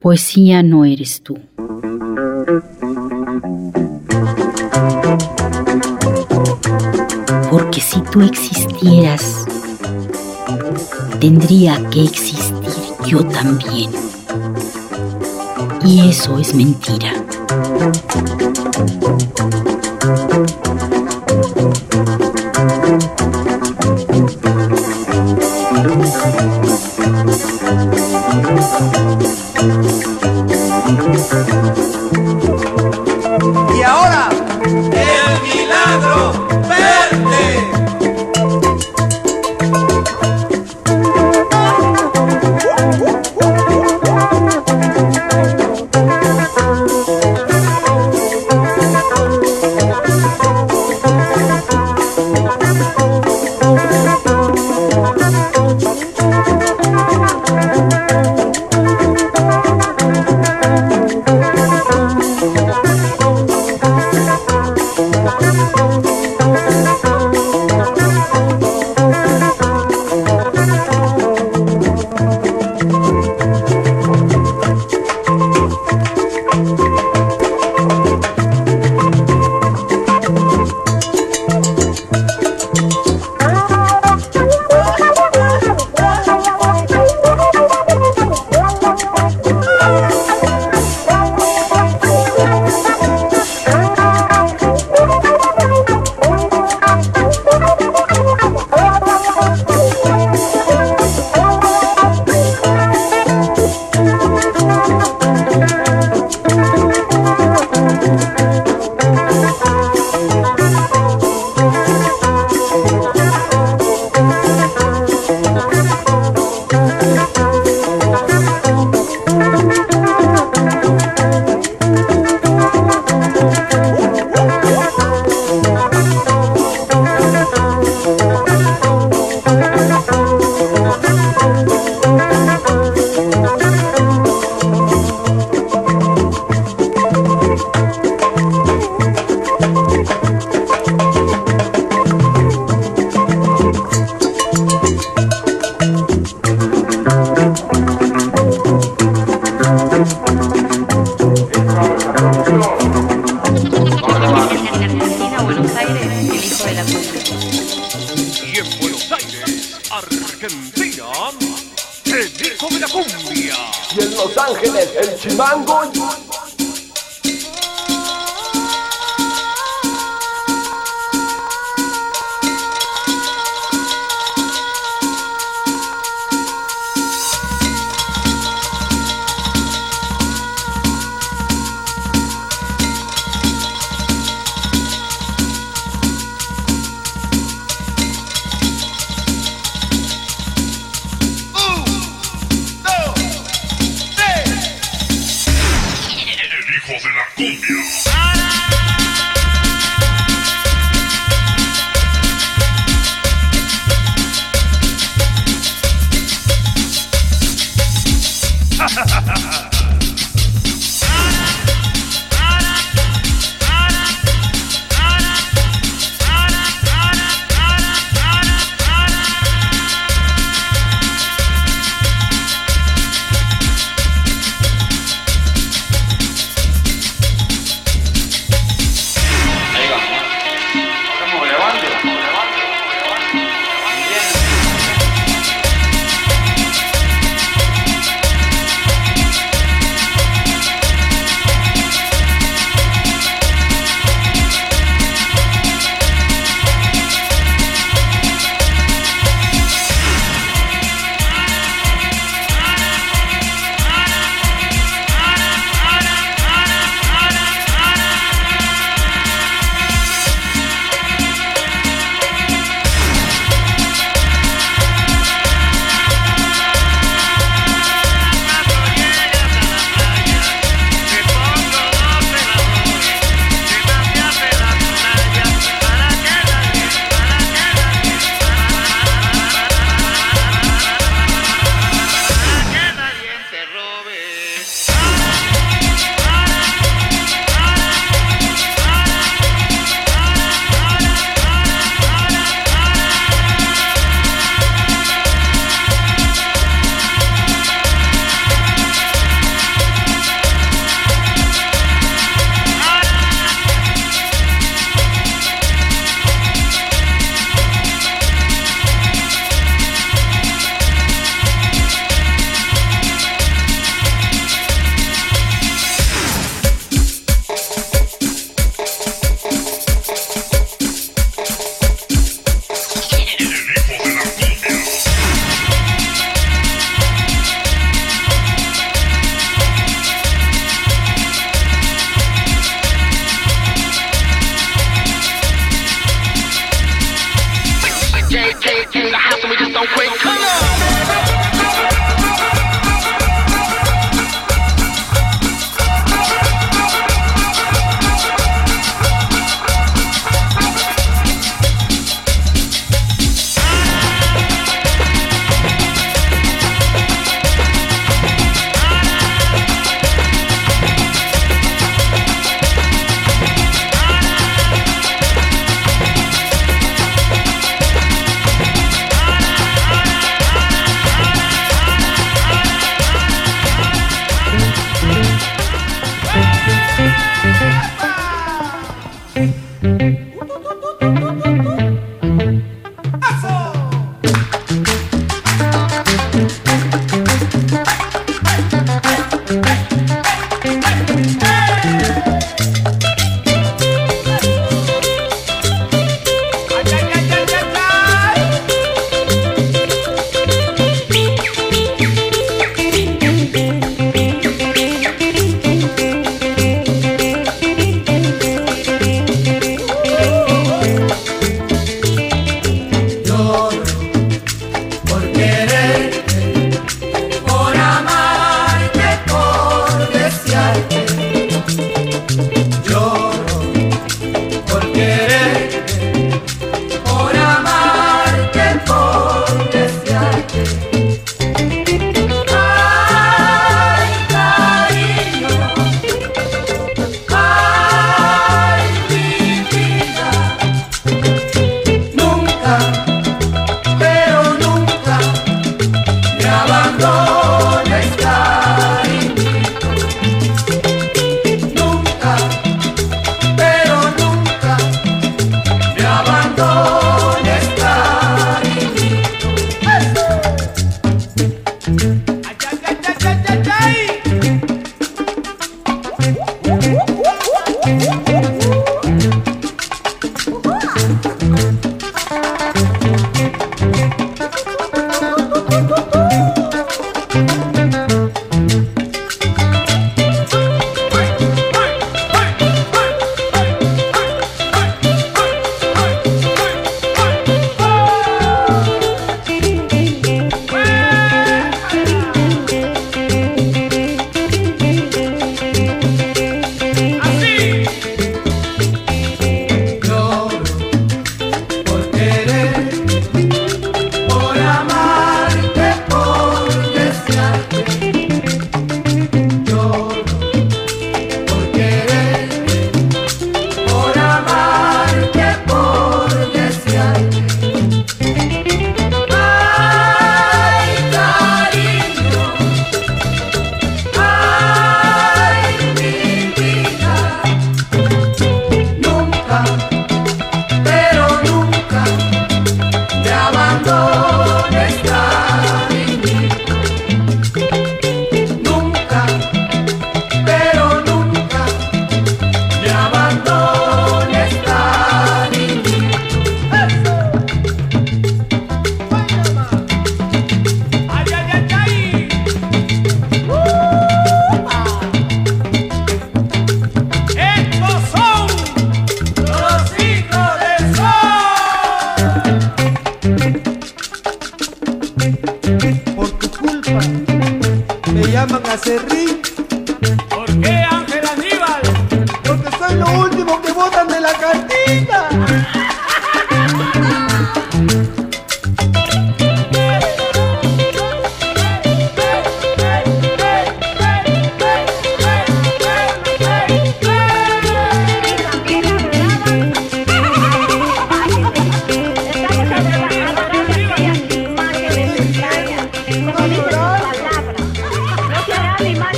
Poesía no eres tú. Porque si tú existieras, tendría que existir yo también. Y eso es mentira.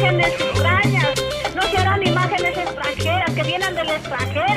imágenes extrañas, no serán imágenes extranjeras que vienen del extranjero.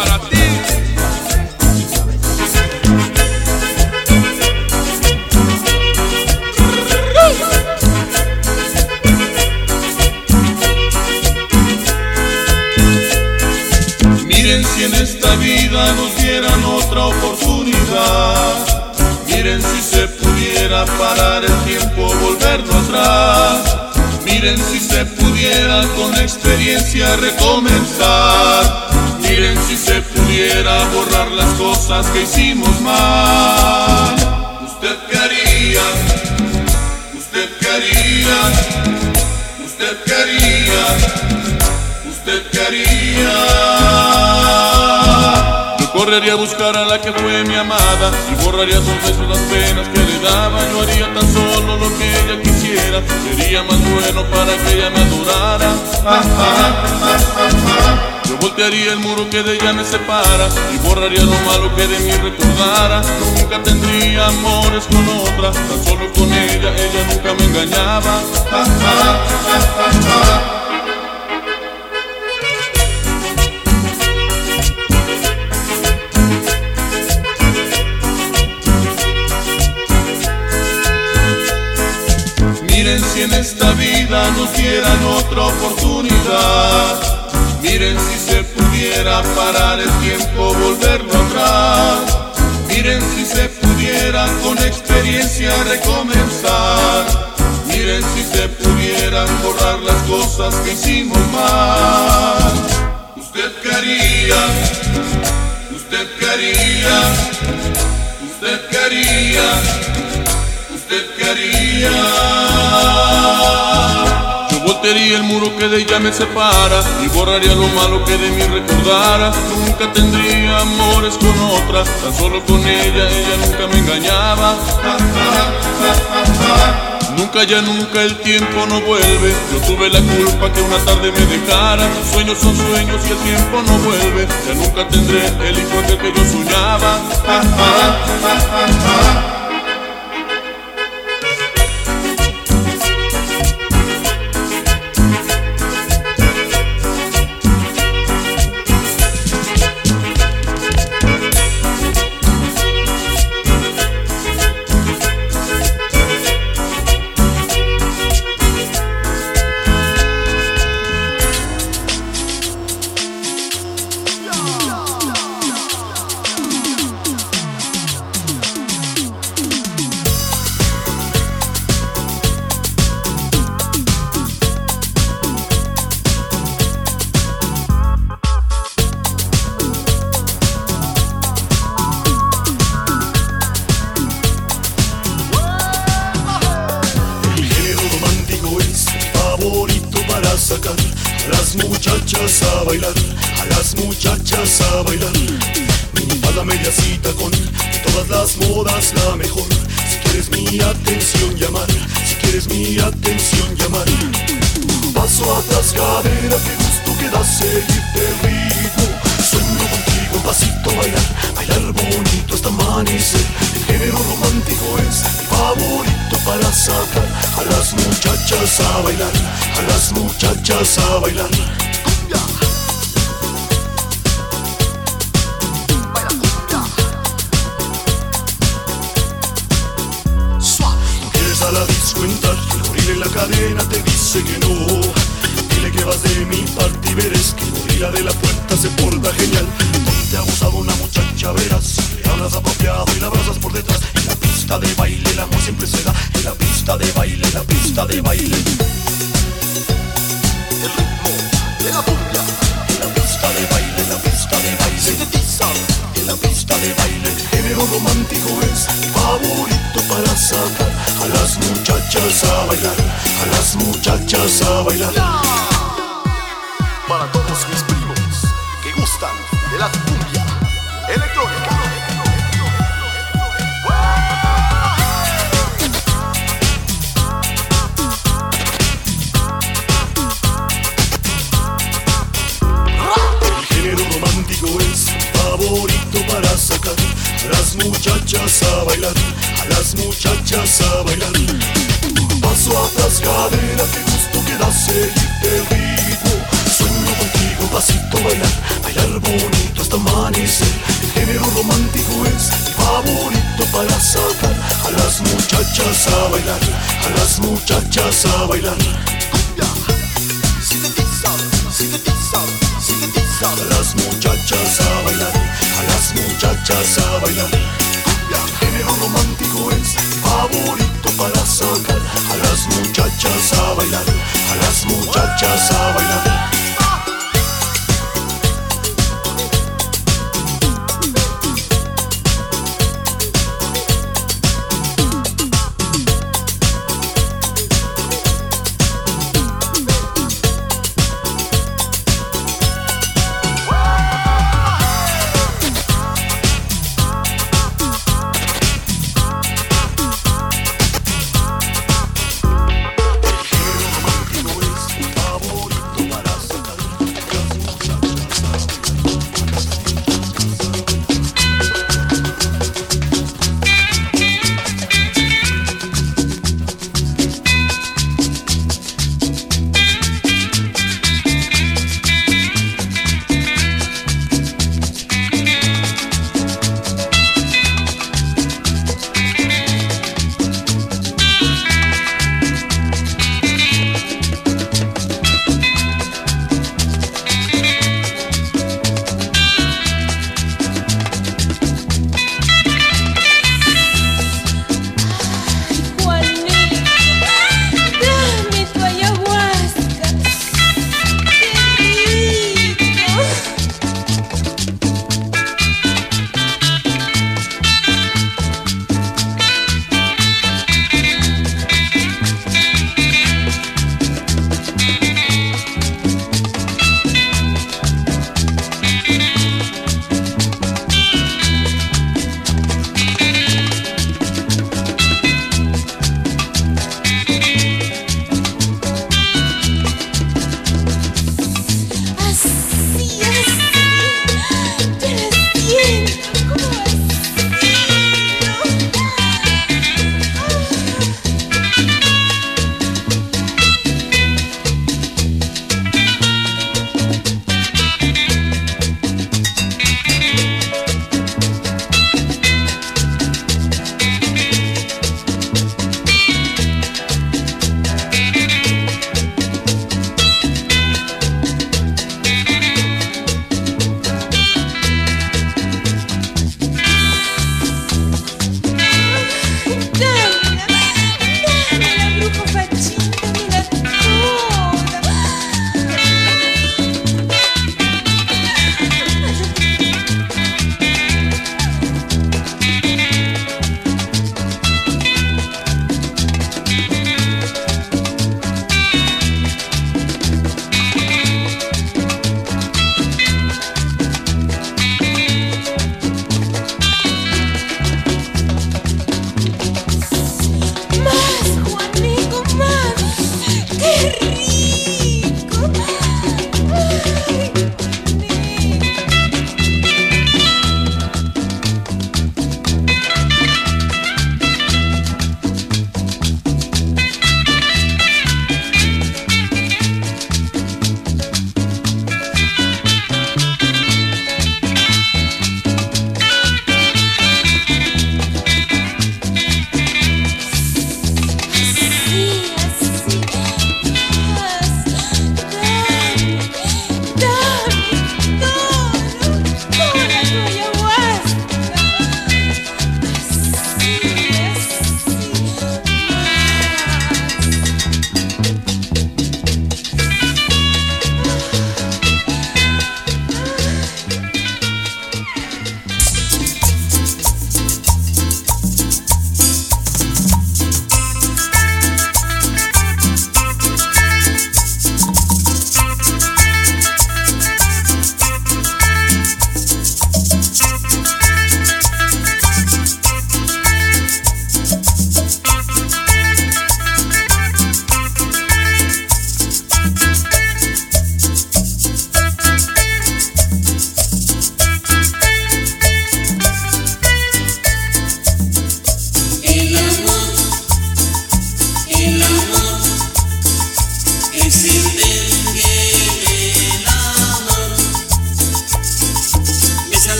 Para ti. Miren si en esta vida nos dieran otra oportunidad. Miren si se pudiera parar el tiempo, volvernos atrás. Miren si se pudiera con experiencia recomenzar. Miren si se pudiera borrar las cosas que hicimos mal. ¿Usted qué haría? ¿Usted qué haría? ¿Usted qué haría? ¿Usted qué haría? Correría a buscar a la que fue mi amada y borraría dos veces las penas que le daba. Yo haría tan solo lo que ella quisiera, sería más bueno para que ella me adorara. Ah, ah, ah, Yo voltearía el muro que de ella me separa y borraría lo malo que de mí recordara. Nunca tendría amores con otra, tan solo con ella, ella nunca me engañaba. Miren si en esta vida nos dieran otra oportunidad. Miren si se pudiera parar el tiempo, volverlo atrás. Miren si se pudiera con experiencia recomenzar. Miren si se pudieran borrar las cosas que hicimos mal. ¿Usted qué haría? ¿Usted qué haría? ¿Usted qué Yo voltearía el muro que de ella me separa y borraría lo malo que de mí recordara. Nunca tendría amores con otra, tan solo con ella, ella nunca me engañaba. Nunca ya nunca el tiempo no vuelve. Yo tuve la culpa que una tarde me dejara. Sueños son sueños y el tiempo no vuelve. Ya nunca tendré el hijo aquel que yo soñaba. Si quieres mi atención llamar, si quieres mi atención llamar. Paso atrás cadera, que gusto que da seguirte ritmo. Sueño contigo, un pasito bailar, bailar bonito hasta amanecer. El género romántico es mi favorito para sacar a las muchachas a bailar, a las muchachas a bailar. En la cadena te dice que no. Dile que vas de mi parte y verás que gorila de la puerta se porta genial. Te ha gustado una muchacha verás, le hablas apropiado y la abrazas por detrás. En la pista de baile el amor siempre se da, en la pista de baile, en la pista de baile. El ritmo de la cumbia, en la pista de baile, en la pista de baile. Sintetiza en la pista de baile. Romántico es favorito para sacar a las muchachas a bailar, a las muchachas a bailar. Para todos mis primos que gustan de la cumbia electrónica. Las muchachas a bailar, a las muchachas a bailar. Paso atrás cadera, que gusto que da seguirte ritmo. Sueño contigo, pasito bailar, bailar bonito hasta amanecer. El género romántico es mi favorito para sacar a las muchachas a bailar, a las muchachas a bailar. A las muchachas a bailar, a las muchachas a bailar. Cumbia, género romántico es favorito para sacar a las muchachas a bailar, a las muchachas a bailar.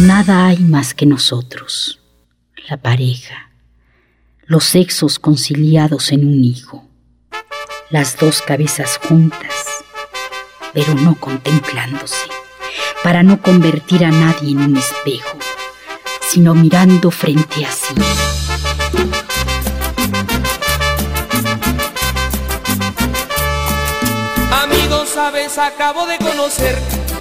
Nada hay más que nosotros, la pareja, los sexos conciliados en un hijo, las dos cabezas juntas, pero no contemplándose, para no convertir a nadie en un espejo, sino mirando frente a sí. Amigos, sabes, acabo de conocer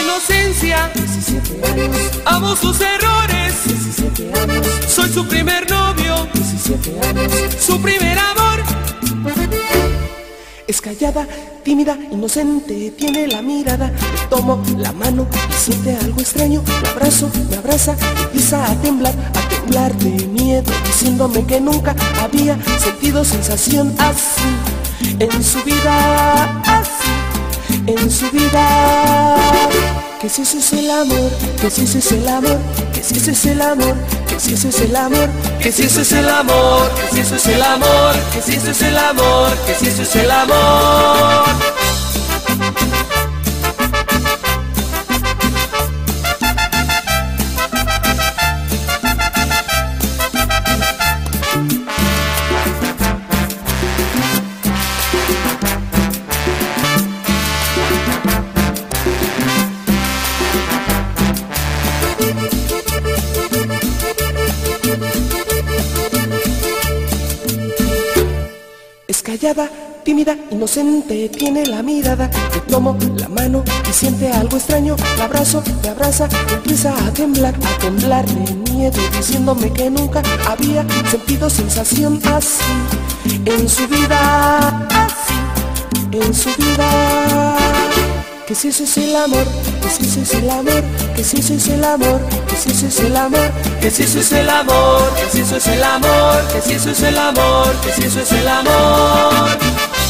inocencia, 17 años. Amo sus errores, 17 años. Soy su primer novio, 17 años. Su primer amor. Es callada, tímida, inocente, tiene la mirada. Le tomo la mano y siente algo extraño. La abrazo, me abraza, empieza a temblar, a temblar de miedo, diciéndome que nunca había sentido sensación así en su vida, así en su vida que si ese es el amor, que si ese es el amor, que si ese es el amor, que si ese es el amor, que si ese es el amor, que si ese es el amor, que si ese es el amor, que si ese es el amor. Tímida, inocente, tiene la mirada. Le tomo la mano y siente algo extraño. La abrazo, me abraza, empieza a temblar, a temblar de miedo, diciéndome que nunca había sentido sensación así en su vida, así en su vida que si eso es el amor, que si eso es el amor, que si eso es el amor, que si es el amor, que si es el amor, que si es el amor, que si es el amor, que si es el amor.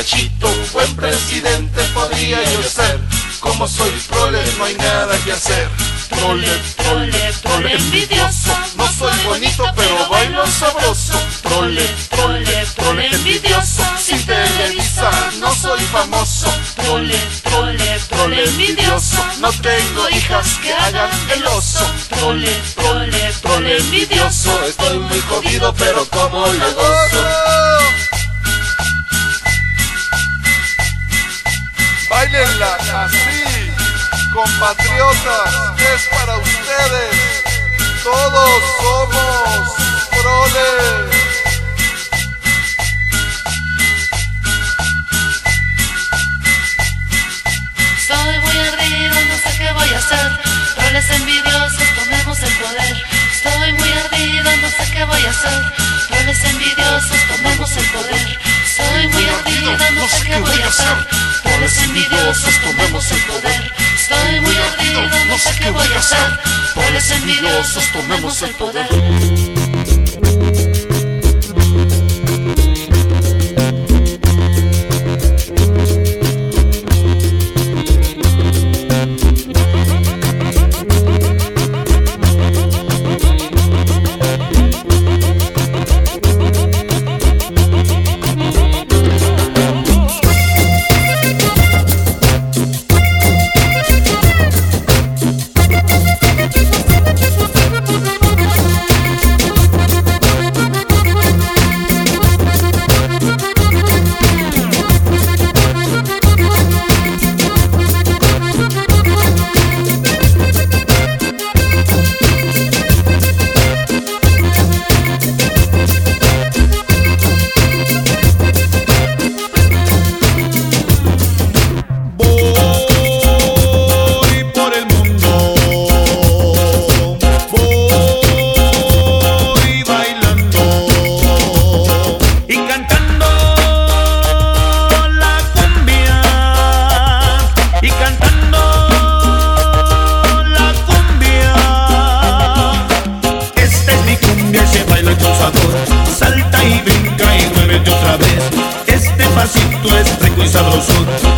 Nachito, buen presidente podría yo ser. Como soy prole, no hay nada que hacer. Prole, prole, prole, envidioso. No soy bonito, pero bailo sabroso. Prole, prole, prole, envidioso. Sin Televisa no soy famoso. Prole, prole, prole, envidioso. No tengo hijas que hagan el oso. Prole, prole, prole, envidioso. Estoy muy jodido, pero como lo gozo. compatriotas, es para ustedes. Todos somos proles. Soy muy ardido, no sé qué voy a hacer. Roles envidiosos, tomemos el poder. Estoy muy ardido, no sé qué voy a hacer. Roles envidiosos, tomemos el poder. Soy muy ardido, no sé qué voy a hacer. Roles envidiosos, tomemos el poder. Estoy muy ardido, no sé qué voy a hacer. Por los envidiosos tomemos el poder. Es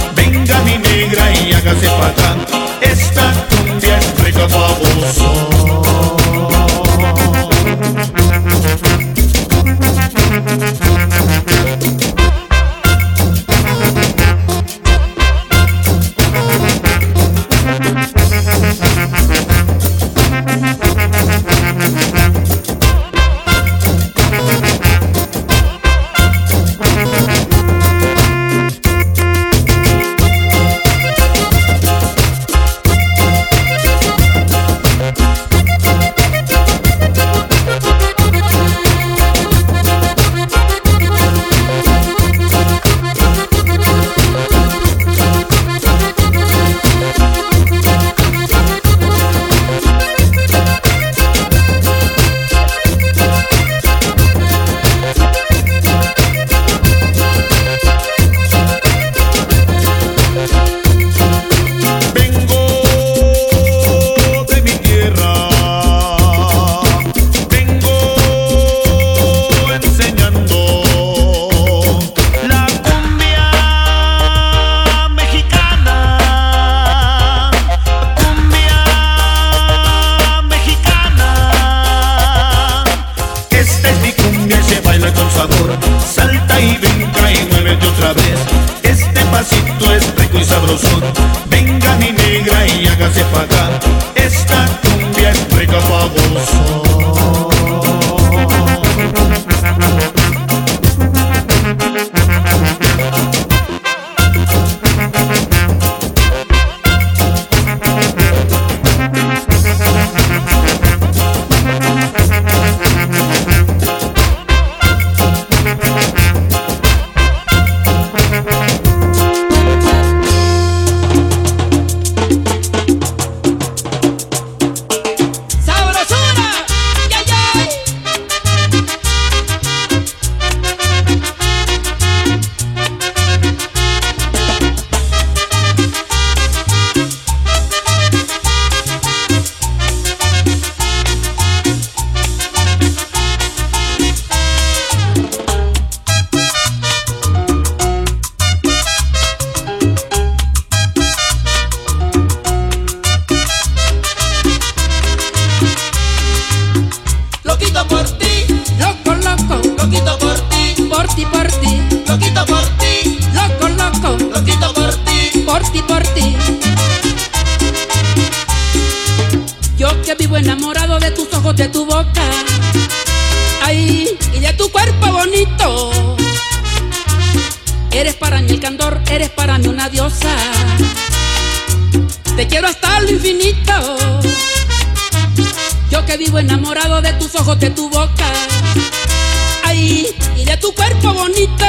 bonito.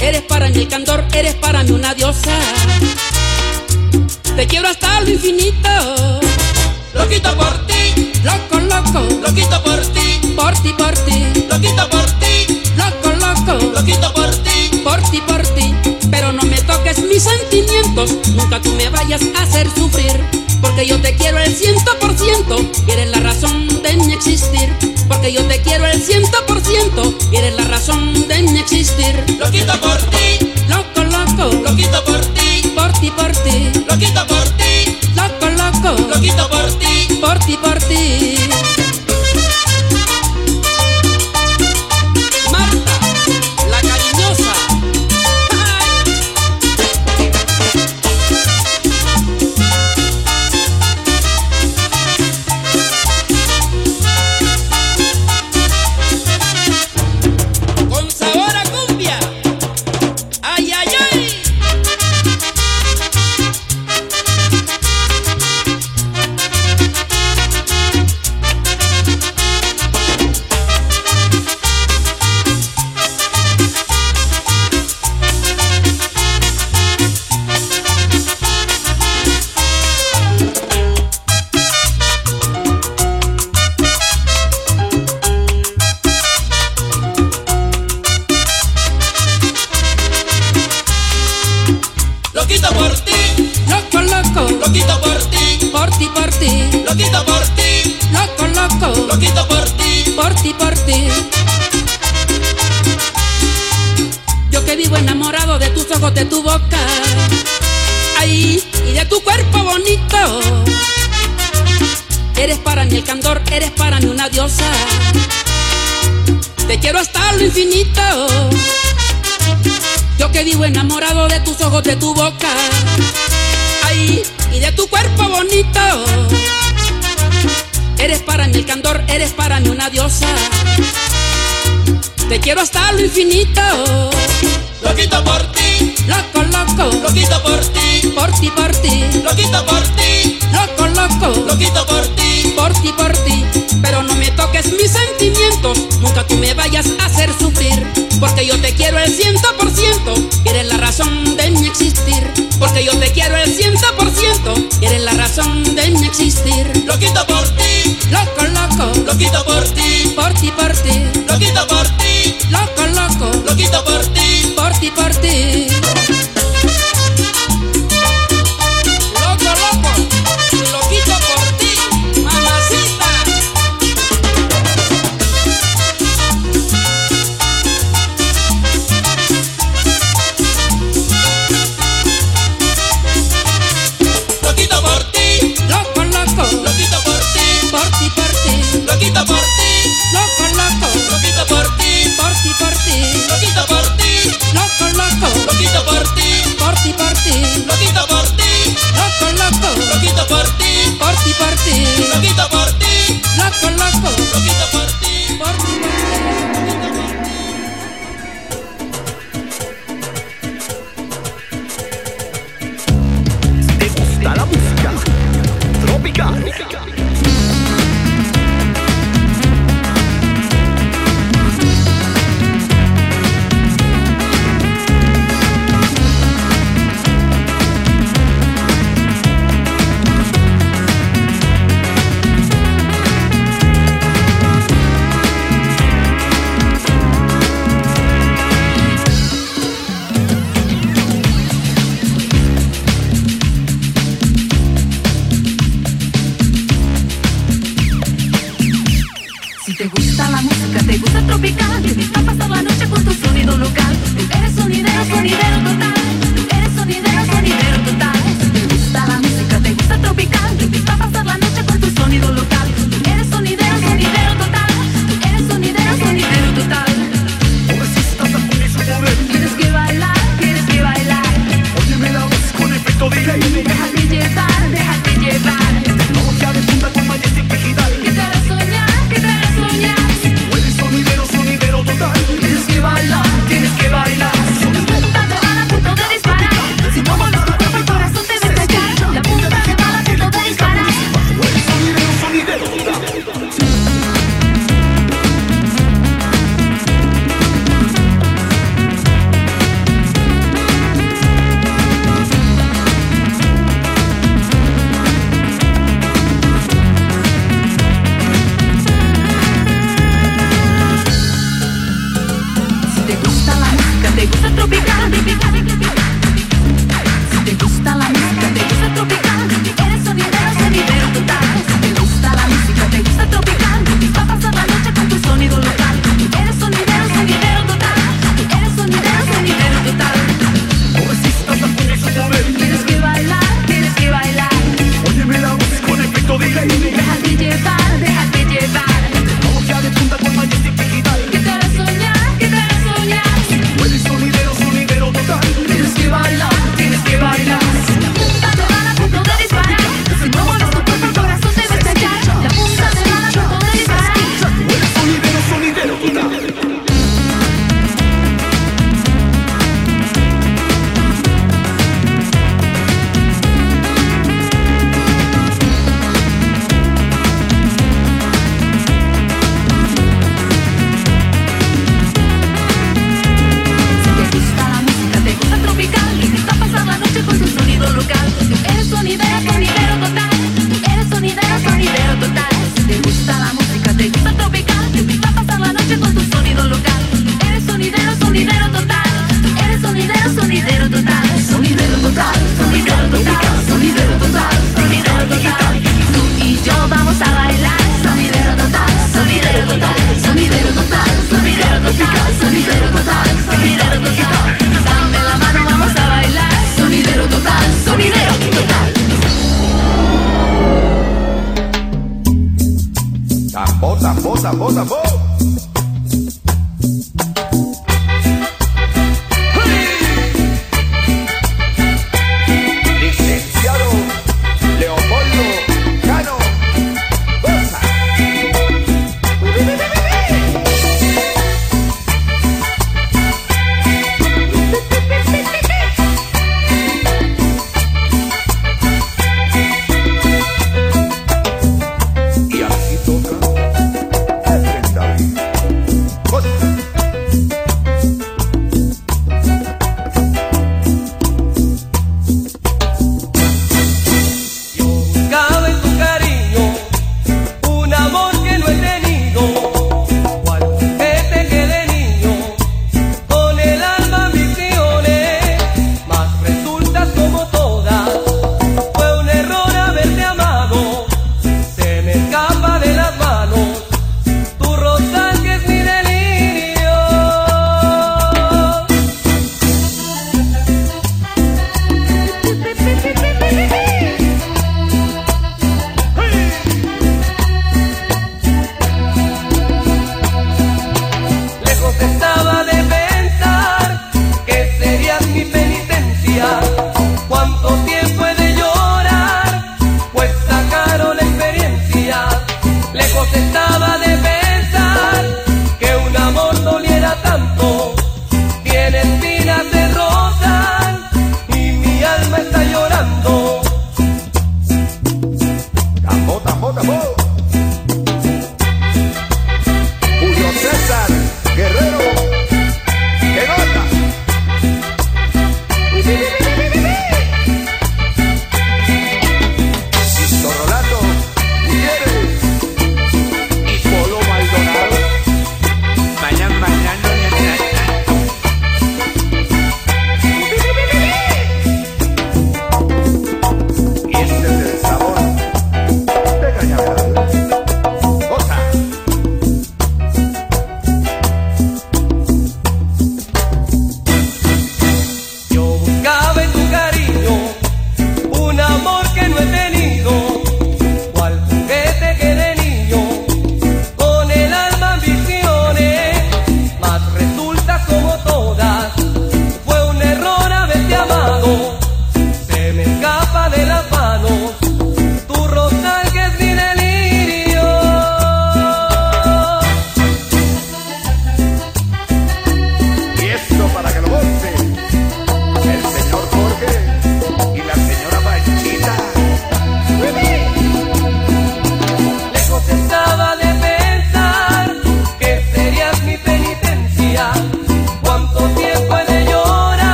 Eres para mí el candor, eres para mí una diosa. Te quiero hasta lo infinito. Loquito por ti, loco, loco. Loquito por ti, por ti, por ti. Loquito por ti, loco, loco. Loquito por ti, por ti, por ti. Pero no me toques mis sentimientos, nunca tú me vayas a hacer sufrir. Porque yo te quiero el ciento por ciento, eres la razón de mi existir. Porque yo te quiero el ciento por ciento momento eres la razón de mi existir. Lo quito por ti, loco, loco. Lo quito por ti, por ti, por ti. Lo quito por ti, loco, loco. Lo quito por ti, por ti, por ti. vivo enamorado de tus ojos, de tu boca. Ay, y de tu cuerpo bonito. Eres para mí el candor, eres para mí una diosa. Te quiero hasta lo infinito. Loquito por ti. Loco, loco. Loquito por ti. Por ti, por ti. Loquito por ti. Loco, loco. Loquito por ti. Por ti, por ti. Pero no me toques mis sentimientos. Nunca tú me vayas a hacer sufrir. Porque yo te quiero el ciento por ciento, eres la razón de mi existir. Porque yo te quiero el ciento por ciento, eres la razón de mi existir. Lo quito por ti, loco, loco, lo quito por ti, por ti, por ti, lo quito por ti, loco, loco, lo quito por ti, por ti, por ti. por ti.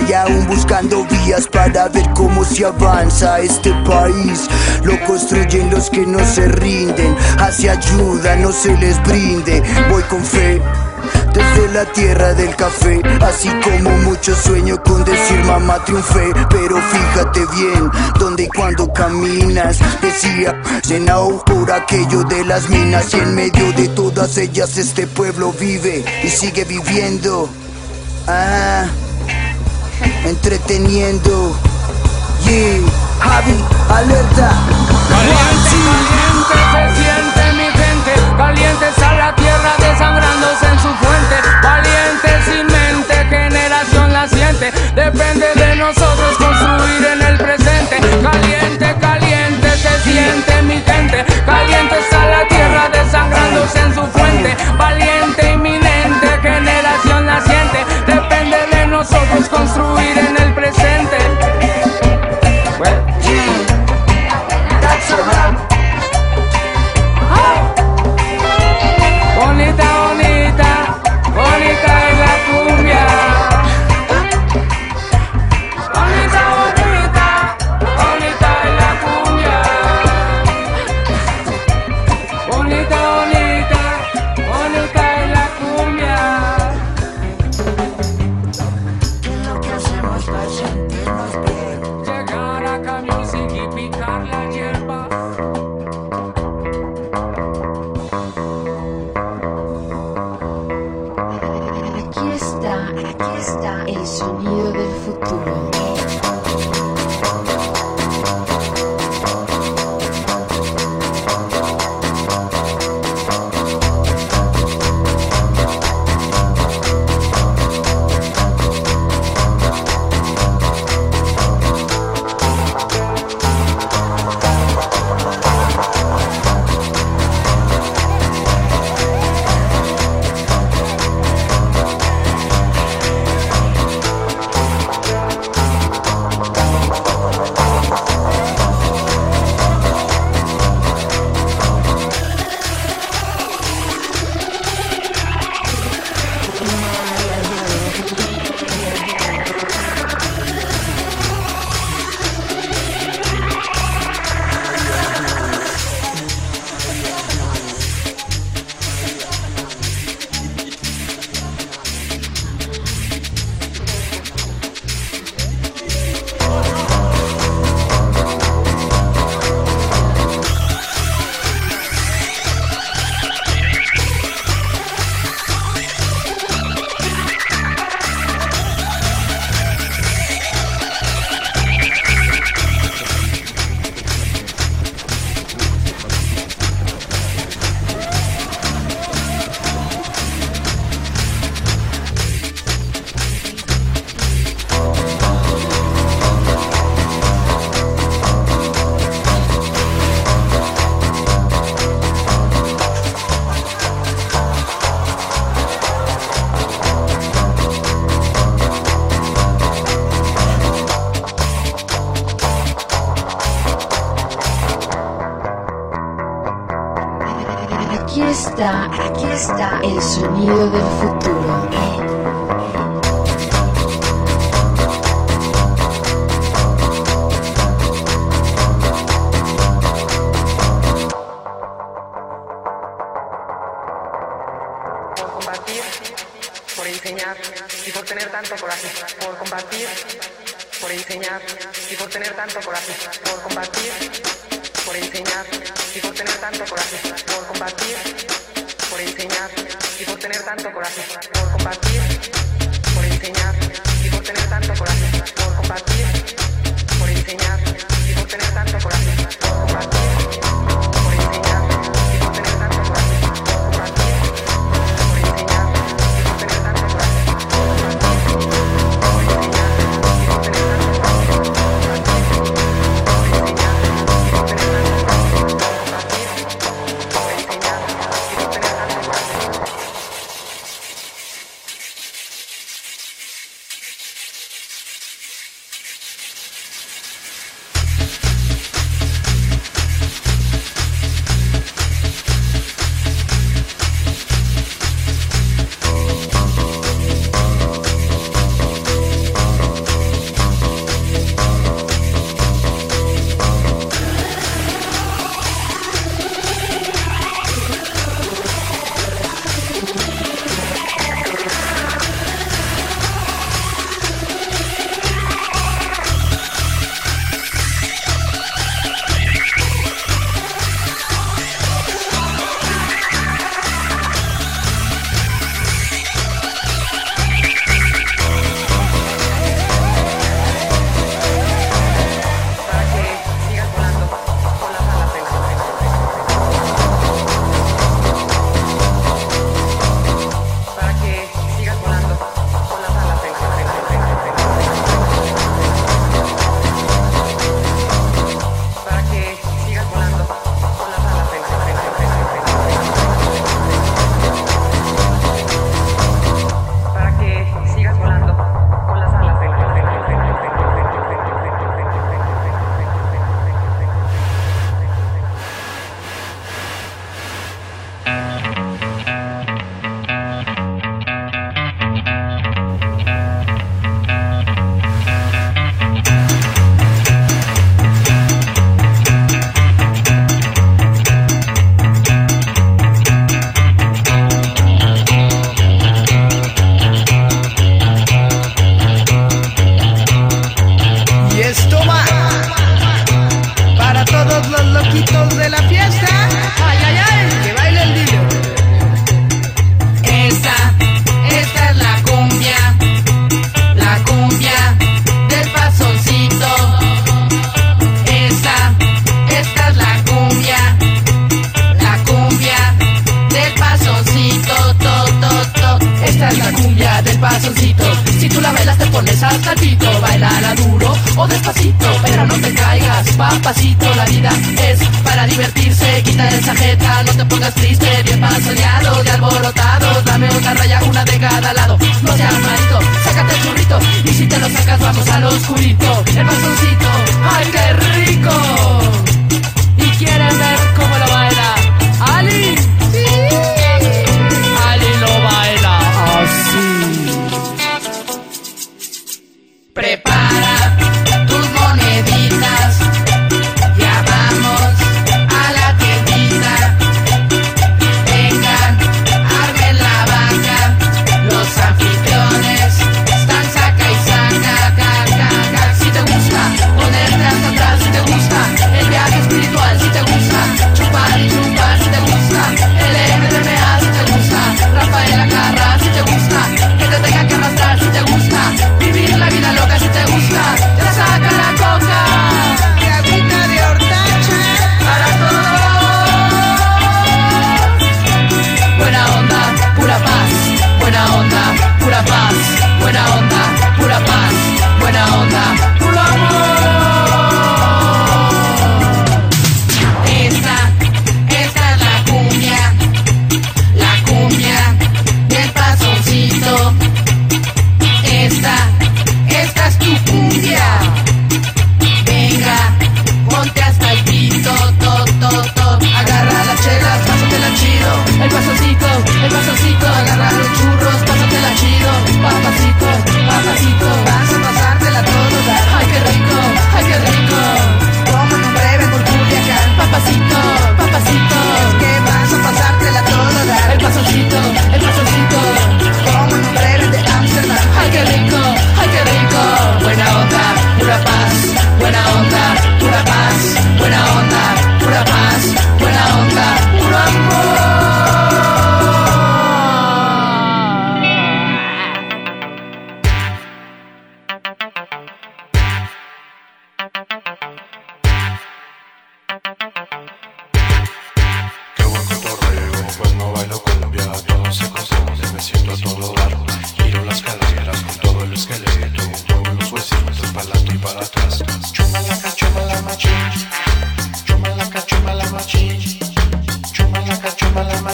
Y aún buscando vías para ver cómo se avanza este país. Lo construyen los que no se rinden, hacia ayuda no se les brinde. Voy con fe. desde la tierra del café. Así como muchos sueño con decir mamá triunfé. Pero fíjate bien, donde y cuando caminas. Decía Zenao por aquello de las minas. Y en medio de todas ellas este pueblo vive y sigue viviendo. Ah, entreteniendo. Yeah, Javi, alerta. Caliente, caliente se siente mi gente, caliente está la tierra desangrándose en su fuente, valiente sin mente, generación la siente, depende de nosotros construir en el presente, caliente, caliente se siente mi gente, caliente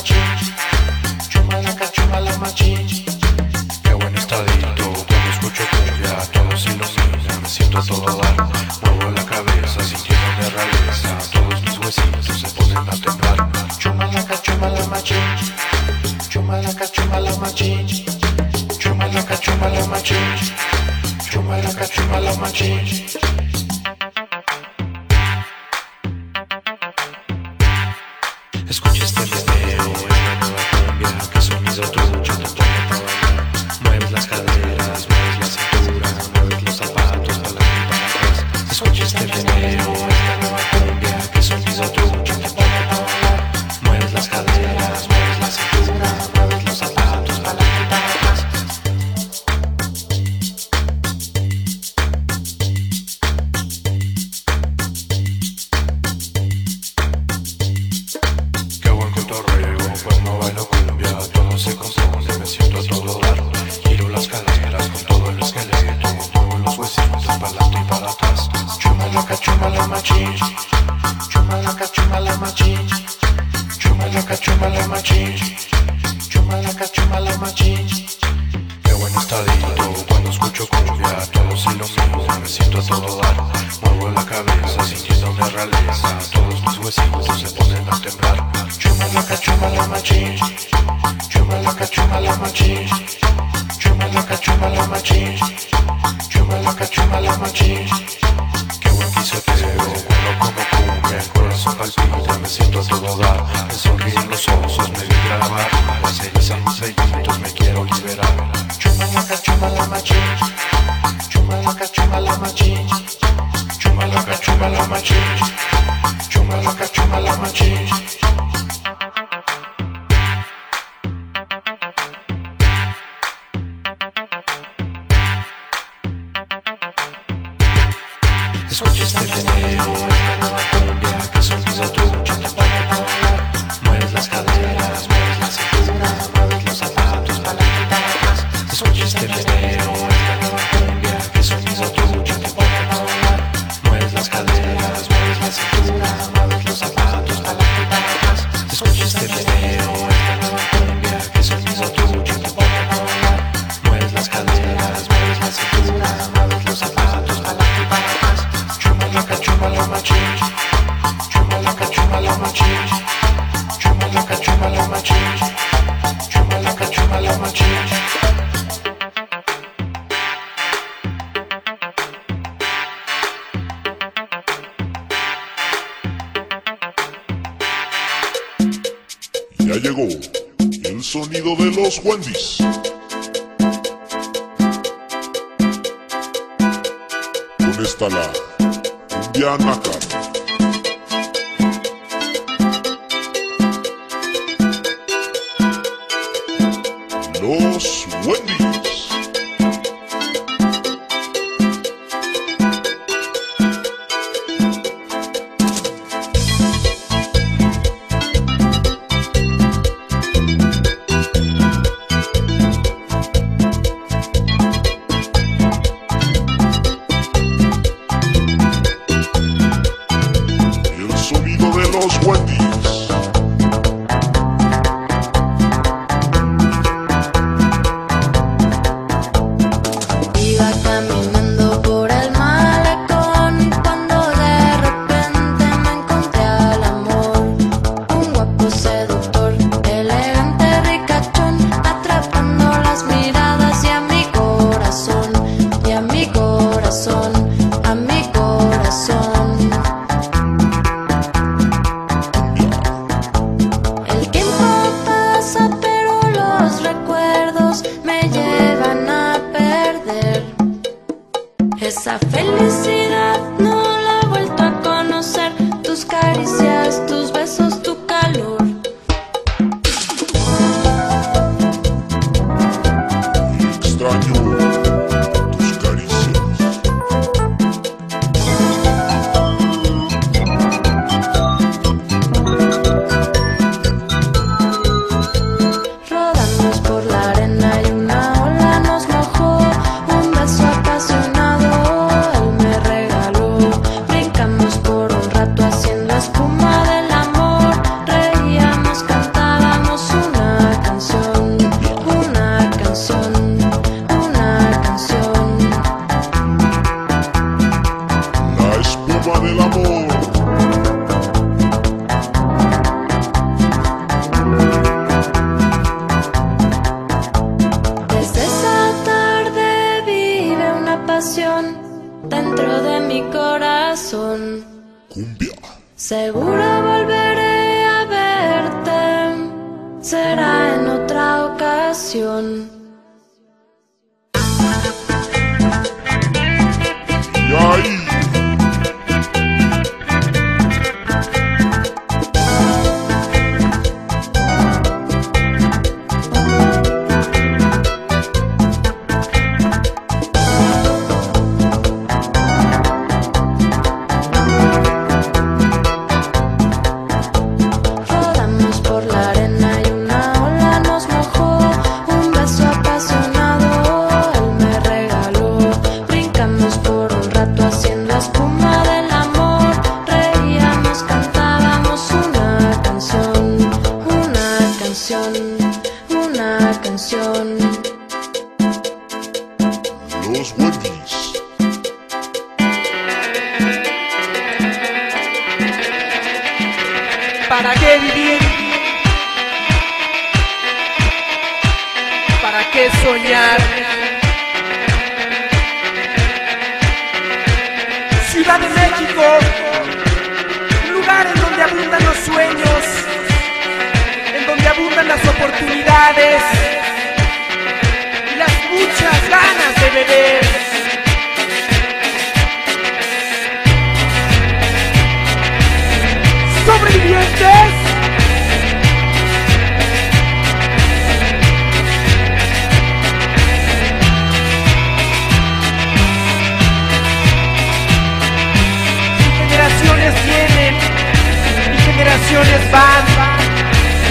Street. Wendy's. contigo. Lugares donde abundan los sueños, en donde abundan las oportunidades. Canciones van,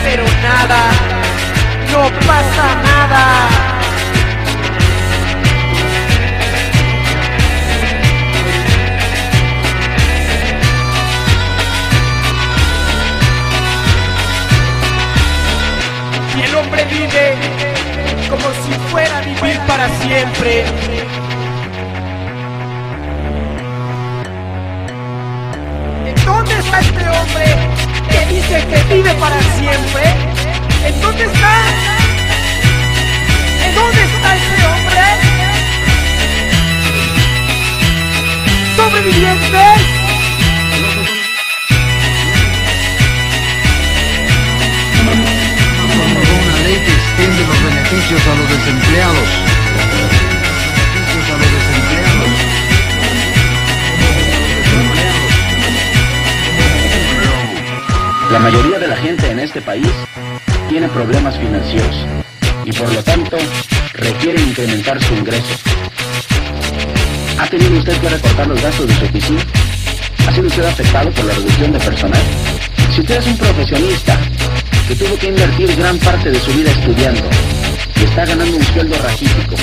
pero nada, no pasa nada. Y el hombre vive como si fuera a vivir para siempre. Dónde está este hombre? que dice que vive para siempre, ¿en dónde está? ¿En dónde está ese hombre? ¿Sobrevivientes? Una ley que extiende los beneficios a los desempleados. La mayoría de la gente en este país tiene problemas financieros y por lo tanto requiere incrementar su ingreso. ¿Ha tenido usted que recortar los gastos de su oficina? ¿Ha sido usted afectado por la reducción de personal? Si usted es un profesionista que tuvo que invertir gran parte de su vida estudiando y está ganando un sueldo raquítico,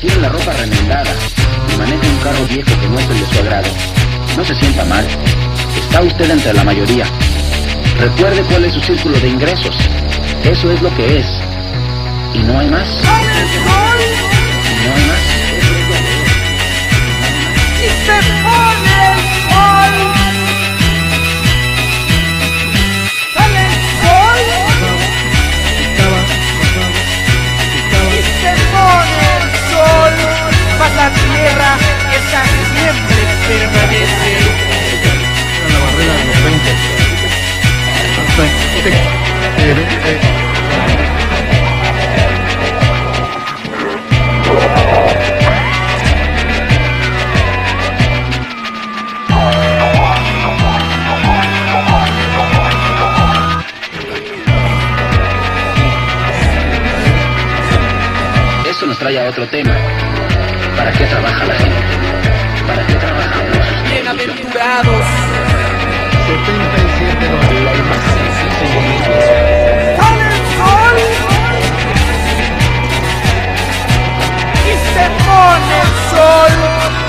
tiene la ropa remendada y maneja un carro viejo que no es el de su agrado, no se sienta mal. Está usted entre la mayoría. Recuerde cuál es su círculo de ingresos. Eso es lo que es. Y no hay más. Y no hay más. y se pone el sol. Sale el sol. Y se pone el sol. Mas la tierra esa siempre permanece. La barrera de los 20. Eso nos trae a otro tema. ¿Para qué trabaja la gente? ¿Para qué trabajamos? Bienaventurados. 77 dólares. Sale el sol y se pone el sol.